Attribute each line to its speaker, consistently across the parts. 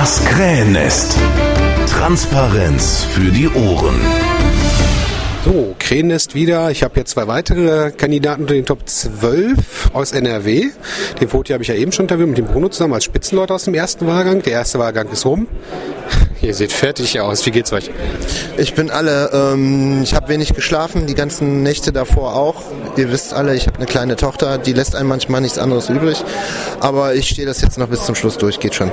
Speaker 1: Das Krähennest. Transparenz für die Ohren.
Speaker 2: So, Krähennest wieder. Ich habe jetzt zwei weitere Kandidaten unter den Top 12 aus NRW. Den Foti habe ich ja eben schon interviewt mit dem Bruno zusammen als Spitzenleute aus dem ersten Wahlgang. Der erste Wahlgang ist rum. Ihr seht fertig aus. Wie geht's euch?
Speaker 3: Ich bin alle, ähm, ich habe wenig geschlafen, die ganzen Nächte davor auch. Ihr wisst alle, ich habe eine kleine Tochter, die lässt einem manchmal nichts anderes übrig. Aber ich stehe das jetzt noch bis zum Schluss durch, geht schon.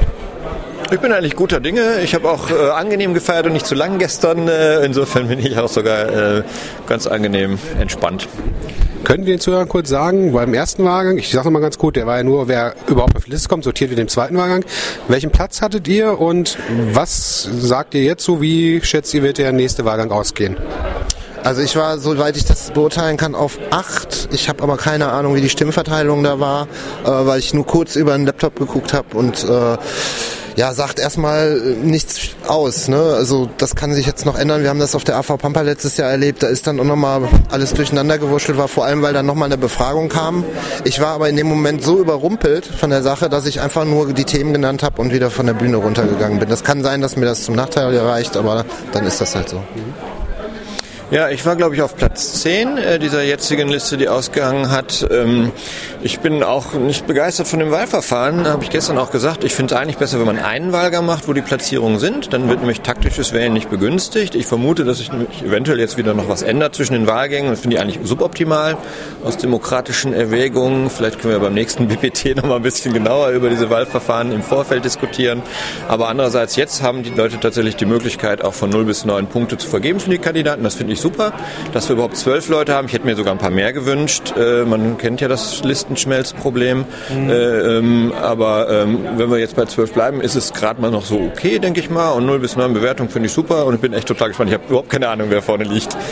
Speaker 4: Ich bin eigentlich guter Dinge. Ich habe auch äh, angenehm gefeiert und nicht zu lang gestern. Äh, insofern bin ich auch sogar äh, ganz angenehm entspannt.
Speaker 2: Können wir den Zuhörern kurz sagen, beim ersten Wahlgang, ich sage mal ganz gut, der war ja nur, wer überhaupt auf die Liste kommt, sortiert wie dem zweiten Wahlgang. Welchen Platz hattet ihr und was sagt ihr jetzt so? Wie schätzt ihr, wird der nächste Wahlgang ausgehen?
Speaker 3: Also ich war, soweit ich das beurteilen kann, auf acht. Ich habe aber keine Ahnung, wie die Stimmverteilung da war, äh, weil ich nur kurz über den Laptop geguckt habe und äh, ja, sagt erstmal äh, nichts aus. Ne? Also das kann sich jetzt noch ändern. Wir haben das auf der AV Pampa letztes Jahr erlebt. Da ist dann auch nochmal alles durcheinander gewurschtelt, war vor allem, weil dann nochmal eine Befragung kam. Ich war aber in dem Moment so überrumpelt von der Sache, dass ich einfach nur die Themen genannt habe und wieder von der Bühne runtergegangen bin. Das kann sein, dass mir das zum Nachteil erreicht, aber dann ist das halt so.
Speaker 4: Ja, ich war, glaube ich, auf Platz 10 äh, dieser jetzigen Liste, die ausgehangen hat. Ähm, ich bin auch nicht begeistert von dem Wahlverfahren, habe ich gestern auch gesagt. Ich finde es eigentlich besser, wenn man einen Wahlgang macht, wo die Platzierungen sind. Dann wird nämlich taktisches Wählen nicht begünstigt. Ich vermute, dass sich eventuell jetzt wieder noch was ändert zwischen den Wahlgängen. Das finde ich eigentlich suboptimal aus demokratischen Erwägungen. Vielleicht können wir beim nächsten BPT noch mal ein bisschen genauer über diese Wahlverfahren im Vorfeld diskutieren. Aber andererseits, jetzt haben die Leute tatsächlich die Möglichkeit, auch von 0 bis 9 Punkte zu vergeben für die Kandidaten. Das finde ich super, dass wir überhaupt zwölf Leute haben. Ich hätte mir sogar ein paar mehr gewünscht. Äh, man kennt ja das Listenschmelzproblem. Mhm. Äh, ähm, aber ähm, wenn wir jetzt bei zwölf bleiben, ist es gerade mal noch so okay, denke ich mal. Und 0 bis 9 Bewertung finde ich super und ich bin echt total gespannt. Ich habe überhaupt keine Ahnung, wer vorne liegt.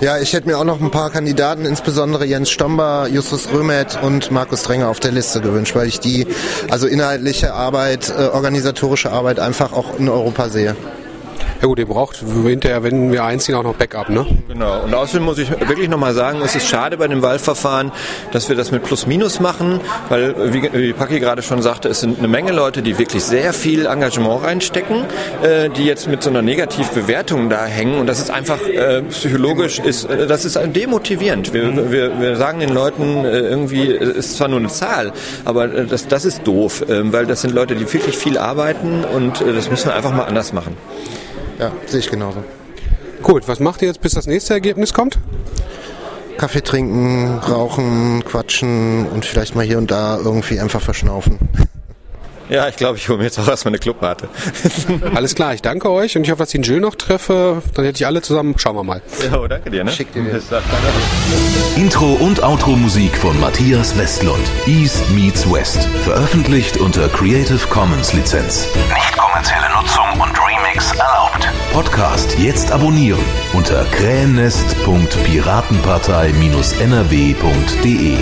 Speaker 3: Ja, ich hätte mir auch noch ein paar Kandidaten, insbesondere Jens Stomber, Justus Römet und Markus Drenger auf der Liste gewünscht, weil ich die, also inhaltliche Arbeit, äh, organisatorische Arbeit einfach auch in Europa sehe.
Speaker 2: Ja gut, ihr braucht hinterher, wenn wir einziehen, auch noch Backup, ne?
Speaker 4: Genau. Und außerdem muss ich wirklich nochmal sagen, es ist schade bei dem Wahlverfahren, dass wir das mit Plus-Minus machen, weil, wie, wie Paki gerade schon sagte, es sind eine Menge Leute, die wirklich sehr viel Engagement reinstecken, äh, die jetzt mit so einer Negativbewertung da hängen und das ist einfach äh, psychologisch, ist, äh, das ist demotivierend. Wir, wir, wir sagen den Leuten äh, irgendwie, es ist zwar nur eine Zahl, aber äh, das, das ist doof, äh, weil das sind Leute, die wirklich viel arbeiten und das müssen wir einfach mal anders machen.
Speaker 3: Ja, sehe ich genauso.
Speaker 2: Gut, was macht ihr jetzt, bis das nächste Ergebnis kommt?
Speaker 3: Kaffee trinken, rauchen, quatschen und vielleicht mal hier und da irgendwie einfach verschnaufen.
Speaker 4: Ja, ich glaube, ich hole mir jetzt auch erstmal eine Clubmate.
Speaker 2: Alles klar, ich danke euch und ich hoffe, dass ich den Jill noch treffe. Dann hätte ich alle zusammen. Schauen wir mal.
Speaker 4: Ja, danke dir. Ne?
Speaker 3: Schick dir das.
Speaker 1: Intro und Outro Musik von Matthias Westlund. East meets West. Veröffentlicht unter Creative Commons Lizenz. Nicht kommerzielle Nutzung und Remix erlaubt. Podcast jetzt abonnieren unter krähennest.piratenpartei-nrw.de.